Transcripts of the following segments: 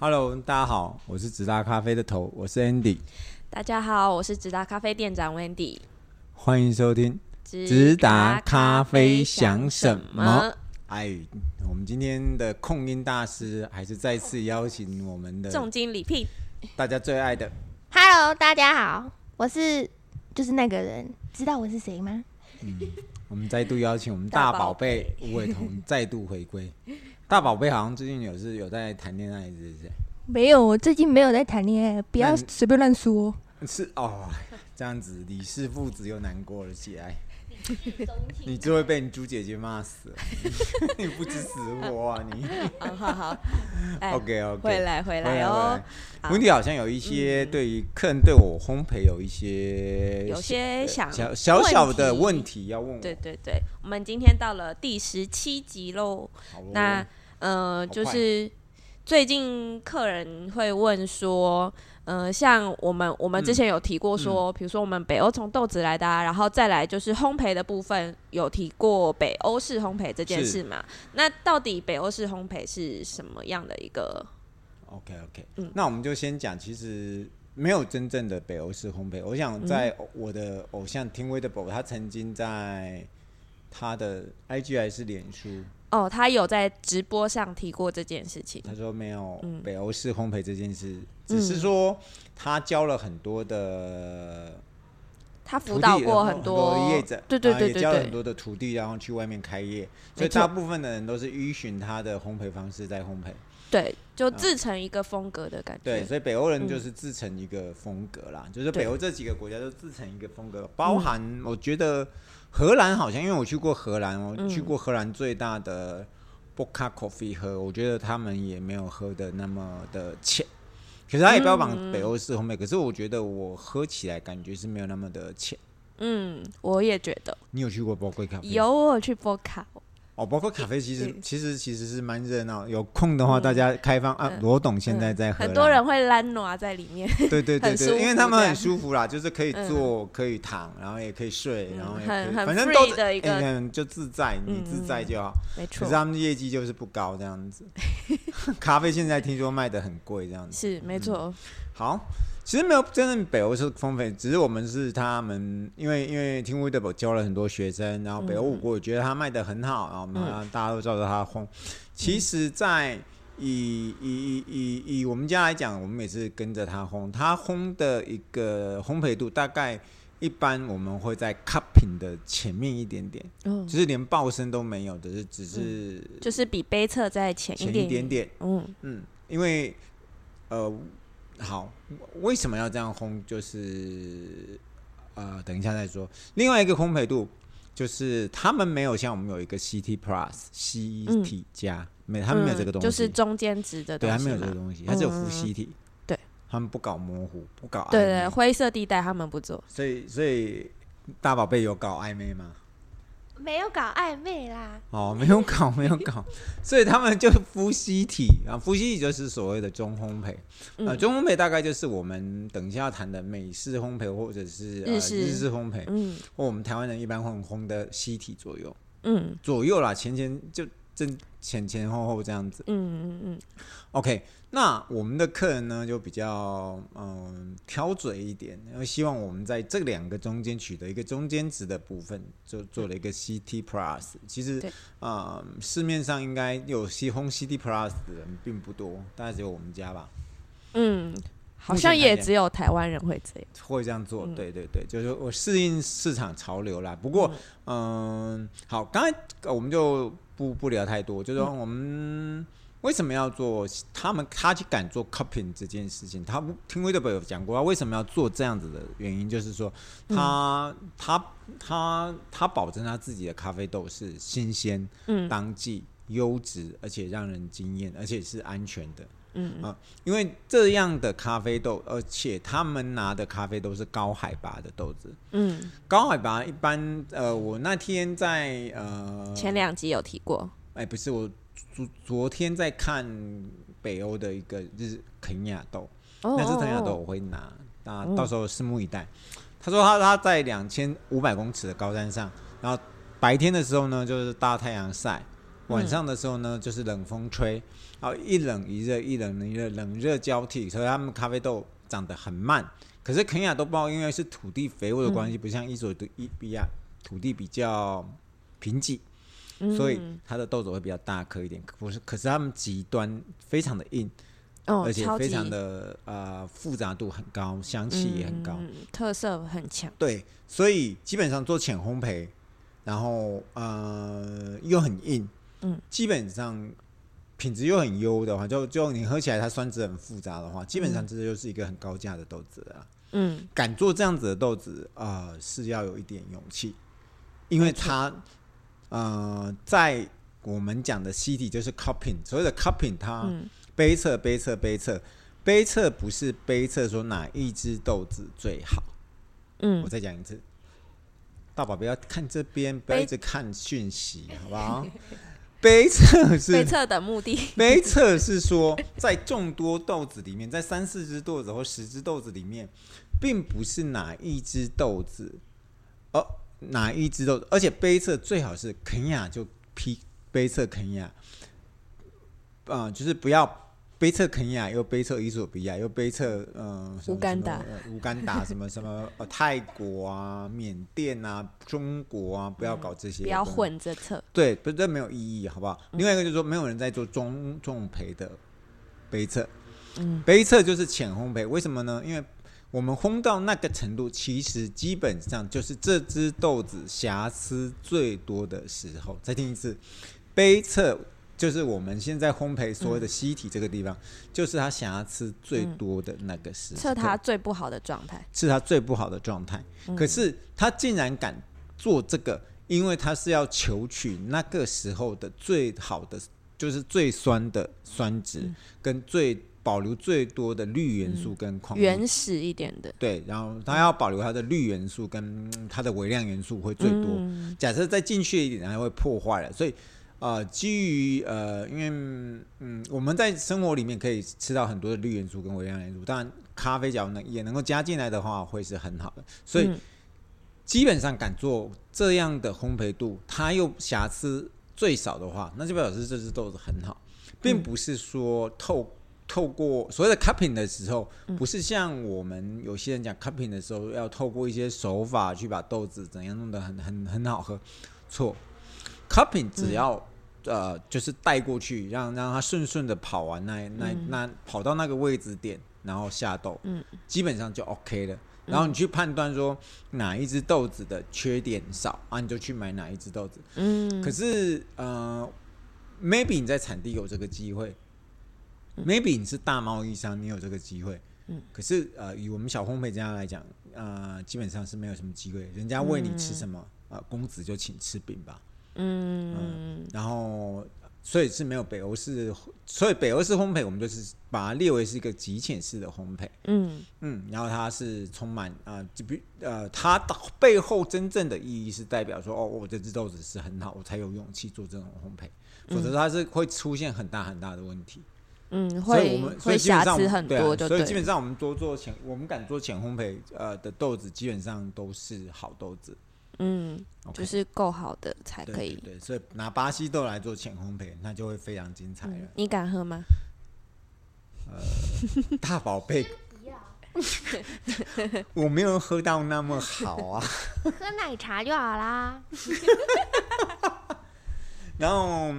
Hello，大家好，我是直达咖啡的头，我是 Andy。大家好，我是直达咖啡店长 Wendy。欢迎收听直达咖啡想什么？哎，我们今天的控音大师还是再次邀请我们的重金礼聘，大家最爱的。Hello，大家好，我是就是那个人，知道我是谁吗？嗯，我们再度邀请我们大宝贝吴伟彤 再度回归。大宝贝好像最近有是有在谈恋爱，是不是？没有，我最近没有在谈恋爱，不要随便乱说。是哦，这样子李氏父子又难过了起来。你就会被你猪姐姐骂死，你不知死活啊你！好好好，OK OK，回来回来哦。温迪好像有一些对于客人对我烘焙有一些有些想小小小的问题要问我。对对对，我们今天到了第十七集喽。那呃，就是最近客人会问说。嗯、呃，像我们我们之前有提过说，比、嗯、如说我们北欧从豆子来的，啊，然后再来就是烘焙的部分，有提过北欧式烘焙这件事嘛？那到底北欧式烘焙是什么样的一个？OK OK，嗯，那我们就先讲，其实没有真正的北欧式烘焙。我想在我的偶像 Tim Widebo，他曾经在他的 IG 还是脸书。哦，他有在直播上提过这件事情。他说没有北欧式烘焙这件事，嗯，只是说他教了很多的，他辅导过很多业者，对对对对，也教了很多的徒弟，然后去外面开业，所以大部分的人都是依循他的烘焙方式在烘焙。对，就自成一个风格的感觉。对，所以北欧人就是自成一个风格啦，嗯，就是北欧这几个国家都自成一个风格，包含我觉得。荷兰好像，因为我去过荷兰，我去过荷兰最大的 Boca Coffee 喝，我觉得他们也没有喝的那么的浅，可是他也标榜北欧式烘焙，可是我觉得我喝起来感觉是没有那么的浅。嗯，我也觉得。你有去过 Boca Coffee？有，我有去 Boca。哦，包括咖啡，其实其实其实是蛮热闹。有空的话，大家开放啊。罗董现在在喝，很多人会懒挪在里面。对对对对，因为他们很舒服啦，就是可以坐，可以躺，然后也可以睡，然后也可以，反正都的一个，就自在，你自在就好。没错。可是他们业绩就是不高这样子。咖啡现在听说卖的很贵，这样子。是没错。好。其实没有真正北欧是烘焙，只是我们是他们，因为因为 Tim Widebo 教了很多学生，然后北欧五国也觉得他卖的很好，然后我们大家都照着他烘。其实，在以以以以以我们家来讲，我们每次跟着他烘，他烘的一个烘焙度大概一般，我们会在 cupping 的前面一点点，就是连爆声都没有的，是只是就是比杯测再前一点点点，嗯。嗯，因为呃。好，为什么要这样烘？就是呃，等一下再说。另外一个烘焙度，就是他们没有像我们有一个 CT Plus、CT 加，没，他们没有这个东西，就是中间值的东西。对，他没有这个东西，他只有负 CT。对，他们不搞模糊，不搞。对对，灰色地带他们不做。所以，所以大宝贝有搞暧昧吗？没有搞暧昧啦，哦，没有搞，没有搞，所以他们就夫妻体啊，夫妻体就是所谓的中烘焙，呃，中烘焙大概就是我们等一下要谈的美式烘焙或者是呃日式。烘焙，嗯，或我们台湾人一般会烘的西体左右，嗯，左右啦，前前就正前前后后这样子，嗯嗯嗯，OK。那我们的客人呢，就比较嗯挑嘴一点，因为希望我们在这两个中间取得一个中间值的部分，就做了一个 CT Plus。其实啊、嗯，市面上应该有西烘 CT Plus 的人并不多，大概只有我们家吧。嗯，好像也只有台湾人会这样会这样做。对对对，就是我适应市场潮流啦。不过嗯，嗯，好，刚才我们就不不聊太多，就是说我们。为什么要做？他们他去敢做 cupping 这件事情，他听 Widebo 有讲过，他为什么要做这样子的原因，就是说他、嗯、他他他保证他自己的咖啡豆是新鲜、嗯、当季、优质，而且让人惊艳，而且是安全的。嗯啊，因为这样的咖啡豆，而且他们拿的咖啡都是高海拔的豆子。嗯，高海拔一般，呃，我那天在呃前两集有提过。哎，不是我。昨昨天在看北欧的一个日肯亚豆，那是肯亚豆，我会拿，那到时候拭目以待。他说他他在两千五百公尺的高山上，然后白天的时候呢，就是大太阳晒，晚上的时候呢，就是冷风吹，然后一冷一热，一冷一热，冷热交替，所以他们咖啡豆长得很慢。可是肯亚豆包因为是土地肥沃的关系，嗯、不像伊索比亚土地比较贫瘠，嗯、所以它的豆子会比较大颗一点。不是，可是他们极端非常的硬，哦、而且非常的呃复杂度很高，香气也很高，嗯、特色很强。对，所以基本上做浅烘焙，然后呃又很硬。嗯，基本上品质又很优的话，就就你喝起来它酸质很复杂的话，基本上这就是一个很高价的豆子了。嗯，敢做这样子的豆子啊，呃，是要有一点勇气，因为它呃，在我们讲的 C 体就是 cupping，所谓的 cupping，它杯测杯测杯测杯测不是杯测说哪一只豆子最好。嗯，我再讲一次，大宝不要看这边，不要一直看讯息，好不好？杯测是杯测的目的。杯测是说，在众多豆子里面，在三四只豆子或十只豆子里面，并不是哪一只豆子，哦，哪一只豆子，而且杯测最好是肯亚就批杯测肯亚，啊、呃，就是不要。杯测肯亚，又杯测伊索比亚，又杯测呃乌干达、乌干达 什么什么呃泰国啊、缅甸啊、中国啊，不要搞这些，不要混着测。对，不这没有意义，好不好？另外一个就是说，没有人在做中重培的杯测。嗯，杯测就是浅烘焙，为什么呢？因为我们烘到那个程度，其实基本上就是这只豆子瑕疵最多的时候。再听一次，杯测。就是我们现在烘焙所谓的西体这个地方，嗯、就是他想要吃最多的那个时候，测它最不好的状态，是它最不好的状态。嗯、可是他竟然敢做这个，因为他是要求取那个时候的最好的，就是最酸的酸值，嗯、跟最保留最多的氯元素跟矿、嗯、原始一点的。对，然后他要保留它的氯元素跟它的微量元素会最多。嗯、假设再进去一点，它会破坏了，所以。呃，基于呃，因为嗯，我们在生活里面可以吃到很多的绿元素跟微量元素，当然咖啡角能也能够加进来的话，会是很好的。所以基本上敢做这样的烘焙度，它又瑕疵最少的话，那就表示这只豆子很好，并不是说透透过所谓的 cupping 的时候，不是像我们有些人讲 cupping 的时候，要透过一些手法去把豆子怎样弄得很很很好喝，错。Cupping 只要、嗯、呃，就是带过去，让让他顺顺的跑完那那那跑到那个位置点，然后下豆，嗯，基本上就 OK 了。然后你去判断说哪一只豆子的缺点少啊，你就去买哪一只豆子。嗯，可是呃，maybe 你在产地有这个机会，maybe 你是大贸易商，你有这个机会。嗯，可是呃，以我们小烘焙家来讲，呃，基本上是没有什么机会。人家喂你吃什么，啊，公子就请吃饼吧。嗯，嗯，然后所以是没有北欧式，所以北欧式烘焙我们就是把它列为是一个极浅式的烘焙。嗯嗯，然后它是充满啊，就比呃，它的背后真正的意义是代表说，哦，我这只豆子是很好，我才有勇气做这种烘焙，否则它是会出现很大很大的问题。嗯，所以我们会瑕疵很多，所以基本上我们多做浅，我们敢做浅烘焙呃的豆子，基本上都是好豆子。嗯，Okay. 就是够好的才可以。对，所以拿巴西豆来做浅烘焙，那就会非常精彩了。嗯、你敢喝吗？呃，大宝贝，我没有喝到那么好啊。喝奶茶就好啦。然后，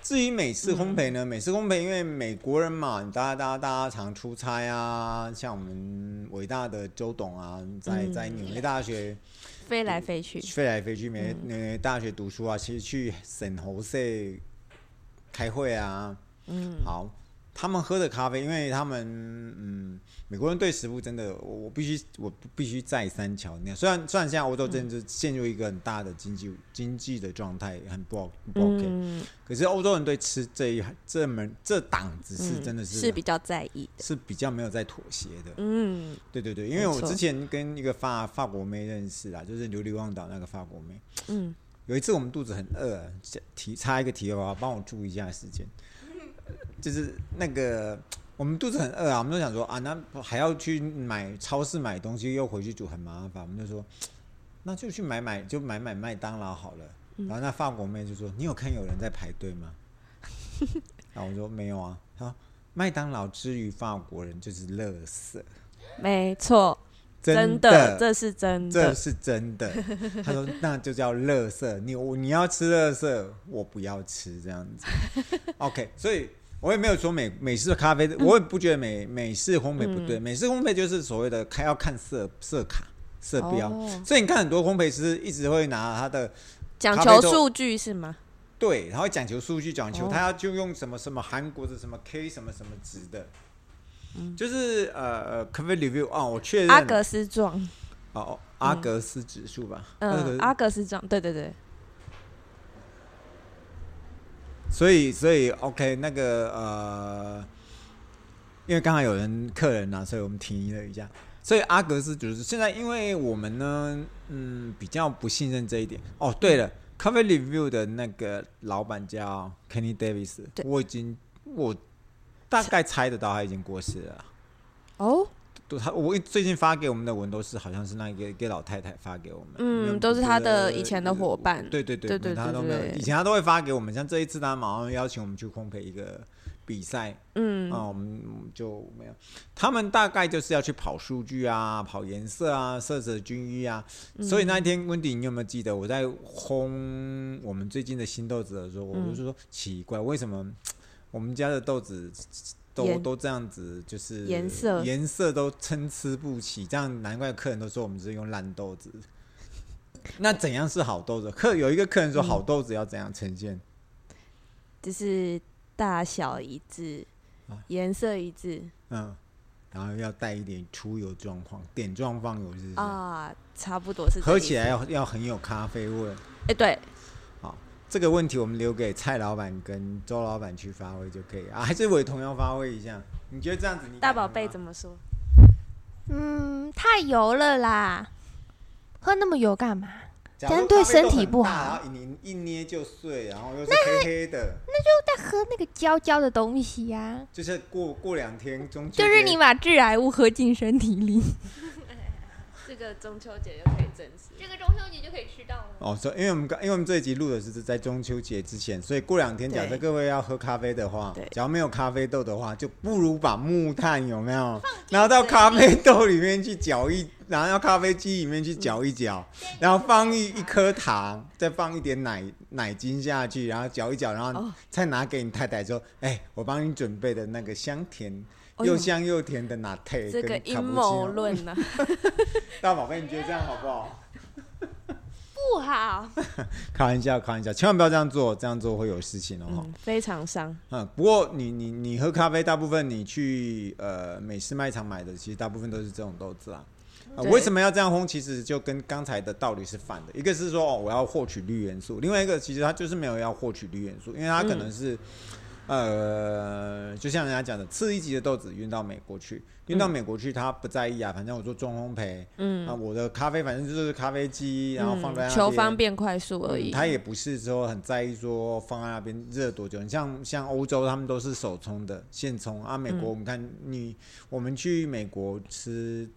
至于美式烘焙呢？嗯、美式烘焙，因为美国人嘛，大家大家大家常出差啊，像我们伟大的周董啊，在在纽约大学。飞来飞去，飞来飞去，没没大学读书啊，其实去省侯社开会啊，嗯，好。他们喝的咖啡，因为他们嗯，美国人对食物真的，我我必须我必须再三强调。虽然虽然现在欧洲真的是陷入一个很大的经济经济的状态，很不好不 OK，嗯，可是欧洲人对吃这一这门这档子是真的是，嗯，是比较在意的，是比较没有在妥协的。嗯，对对对，因为我之前跟一个法法国妹认识啊，就是流离忘岛那个法国妹。嗯，有一次我们肚子很饿，提插一个题外话，帮我注意一下时间。就是那个，我们肚子很饿啊，我们就想说啊，那还要去买超市买东西，又回去煮很麻烦，我们就说，那就去买买，就买买麦当劳好了。然后那法国妹就说：“你有看有人在排队吗？” 然后我说：“没有啊。”她说：“麦当劳之于法国人就是垃圾。”没错，真的，这是真的，这是真的。他说：“那就叫垃圾。你你要吃垃圾，我不要吃这样子。”OK，所以我也没有说美美式咖啡，我也不觉得美美式烘焙不对。嗯、美式烘焙就是所谓的看要看色色卡色标，哦、所以你看很多烘焙师一直会拿他的讲求数据是吗？对，他会讲求数据，讲求他要就用什么什么韩国的什么 K 什么什么值的。就是呃呃，Coffee Review 哦，我确认阿格斯状哦，阿格斯指数吧，嗯，阿格斯。状，对对对。所以所以 OK，那个呃，因为刚才有人客人呐、啊，所以我们停了一下。所以阿格斯就是现在，因为我们呢，嗯，比较不信任这一点。哦，对了，Coffee Review 的那个老板叫 Kenny Davis，我已经我。大概猜得到他已经过世了。哦，对，他我最近发给我们的文都是好像是那个给老太太发给我们，嗯，都是他的以前的伙伴。对对对对，他都没有，以前他都会发给我们。像这一次他马上邀请我们去烘焙一个比赛，嗯，啊，我们就没有。他们大概就是要去跑数据啊，跑颜色啊，色泽均一啊。所以那一天温迪，你有没有记得我在烘我们最近的新豆子的时候，我就说奇怪，为什么？我们家的豆子都都这样子，就是颜色颜色都参差不齐，这样难怪客人都说我们是用烂豆子。那怎样是好豆子？客有一个客人说好豆子要怎样呈现？就是大小一致，颜、啊、色一致。嗯，然后要带一点出油状况，点状放油是？啊，差不多是。喝起来要要很有咖啡味。哎、欸，对。这个问题我们留给蔡老板跟周老板去发挥就可以啊，还是我同样发挥一下？你觉得这样子你？大宝贝怎么说？嗯，太油了啦，喝那么油干嘛？这样对身体不好。然后你一捏就碎，然后又是黑黑的。那，那就在喝那个焦焦的东西呀、啊。就是过过两天中。就是你把致癌物喝进身体里。这个中秋节就可以正式，这个中秋节就可以吃到了。哦，所以因为我们刚，因为我们这一集录的是在中秋节之前，所以过两天，假设各位要喝咖啡的话，对，只要没有咖啡豆的话，就不如把木炭有没有拿到咖啡豆里面去搅一，拿到咖啡机里面去搅一搅，嗯、然后放一一颗糖，再放一点奶奶精下去，然后搅一搅，然后再拿给你太太说：“哎、欸，我帮你准备的那个香甜。”又香又甜的拿铁，这个阴谋论呢？大宝贝，你觉得这样好不好？不好。开玩笑，开玩笑，千万不要这样做，这样做会有事情哦。嗯、非常伤。嗯，不过你你你喝咖啡，大部分你去呃美式卖场买的，其实大部分都是这种豆子啊。为什么要这样烘？其实就跟刚才的道理是反的。一个是说哦，我要获取绿元素；另外一个，其实它就是没有要获取绿元素，因为它可能是。嗯呃，就像人家讲的，次一级的豆子运到美国去，运到美国去，他不在意啊，反正我做中烘焙，嗯，啊，我的咖啡反正就是咖啡机，然后放在那边，求方便快速而已。他、嗯、也不是说很在意说放在那边热多久。你像像欧洲，他们都是手冲的现冲啊。美国，我们看你，我们去美国吃，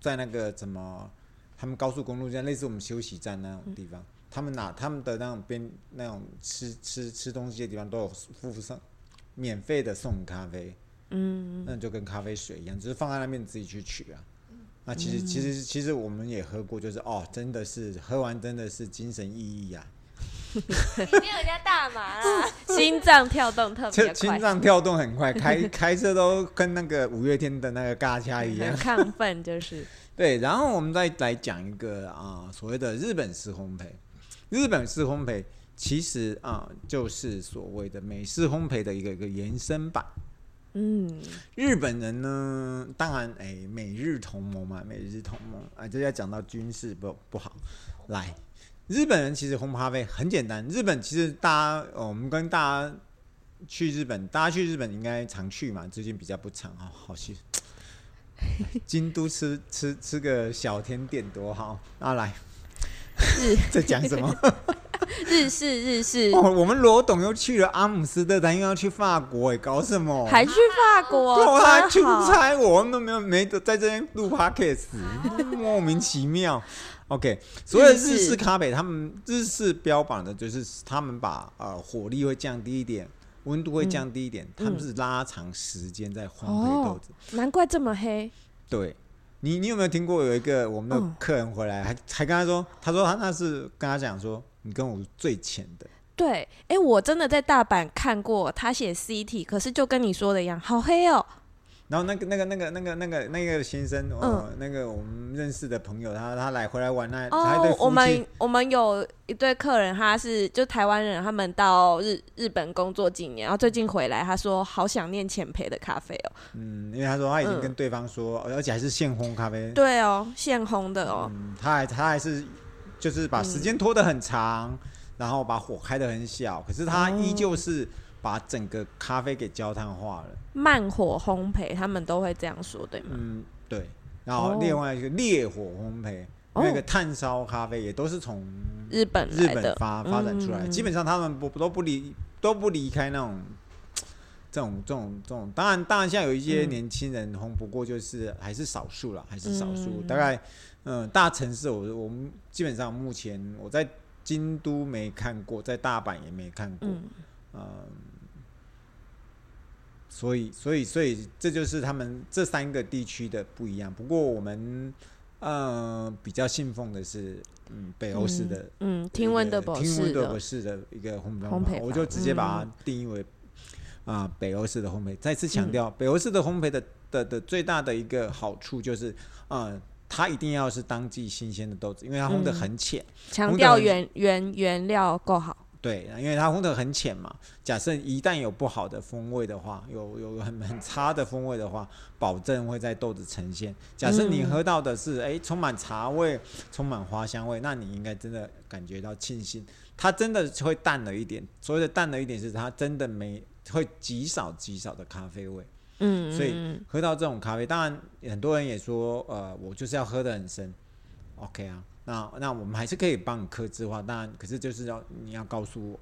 在那个什么，他们高速公路这样类似我们休息站那种地方，嗯、他们拿他们的那种边那种吃吃吃东西的地方都有附上。免费的送咖啡，嗯，那就跟咖啡水一样，只是放在那边自己去取啊。那其实、嗯、其实其实我们也喝过，就是哦，真的是喝完真的是精神奕奕呀。你没有人家大麻啦，心脏跳动特别快，心脏跳动很快，开 开车都跟那个五月天的那个嘎掐一样，很亢奋就是。对，然后我们再来讲一个啊，所谓的日本式烘焙，日本式烘焙。其实啊，就是所谓的美式烘焙的一个一个延伸版。嗯，日本人呢，当然哎，美日同盟嘛，美日同盟啊，这要讲到军事不不好。来，日本人其实烘咖啡很简单。日本其实大家，哦，我们跟大家去日本，大家去日本应该常去嘛，最近比较不常啊，好去京都吃 吃吃个小甜点多好啊！来，是在讲什么？日式日式哦，我们罗董又去了阿姆斯特丹，又要去法国，哎，搞什么？还去法国？我还出差，我们都没有没得在这边录 podcast，莫名其妙。OK，所有日式咖啡，他们日式标榜的就是他们把呃火力会降低一点，温度会降低一点，嗯、他们是拉长时间在烘焙豆子、哦。难怪这么黑。对，你你有没有听过有一个我们的客人回来，还还跟他说，他说他那是跟他讲说，你跟我最浅的。对，哎、欸，我真的在大阪看过他写 CT，可是就跟你说的一样，好黑哦。然后那个那个那个那个那个那个先生，嗯，那个我们认识的朋友，他他来回来玩那，哦，我们我们有一对客人，他是就台湾人，他们到日日本工作几年，然后最近回来，他说好想念浅焙的咖啡哦。嗯，因为他说他已经跟对方说，而且还是现烘咖啡。对哦，现烘的哦。嗯，他还他还是就是把时间拖得很长，然后把火开得很小，可是他依旧是。把整个咖啡给焦炭化了，慢火烘焙，他们都会这样说，对吗？嗯，对。然后另外一个烈火烘焙，那、哦、个炭烧咖啡也都是从日本日本发发展出来。嗯、基本上他们不都不离都不离开那种 这种这种这种。当然，当然，现在有一些年轻人烘，不过就是还是少数了，还是少数。嗯、大概嗯，大城市我我们基本上目前我在京都没看过，在大阪也没看过，嗯。嗯所以，所以，所以，这就是他们这三个地区的不一样。不过，我们呃比较信奉的是，嗯，北欧式的，嗯，听闻德博士的一个烘焙方法，我就直接把它定义为啊、呃、北欧式的烘焙。再次强调，嗯、北欧式的烘焙的的的最大的一个好处就是，呃，它一定要是当季新鲜的豆子，因为它烘的很浅，强调原原原料够好。对，因为它烘得很浅嘛。假设一旦有不好的风味的话，有有很很差的风味的话，保证会在豆子呈现。假设你喝到的是哎、嗯、充满茶味、充满花香味，那你应该真的感觉到庆幸，它真的会淡了一点。所谓的淡了一点是它真的没会极少极少的咖啡味。嗯，所以喝到这种咖啡，当然很多人也说，呃，我就是要喝得很深。OK 啊。那那我们还是可以帮你客制化，当然，可是就是要你要告诉我，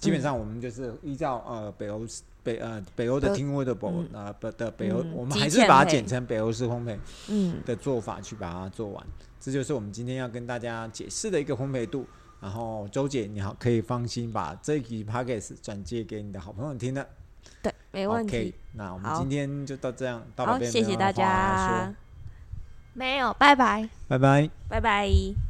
基本上我们就是依照呃北欧北呃北欧的听味的北呃不的北欧，我们还是把它简称北欧式烘焙嗯的做法去把它做完，这就是我们今天要跟大家解释的一个烘焙度。然后周姐你好，可以放心把这一集 podcast 转接给你的好朋友听的。对，没问题。Okay, 那我们今天就到这样，到这边，谢谢大家。没有，拜拜，拜拜，拜拜。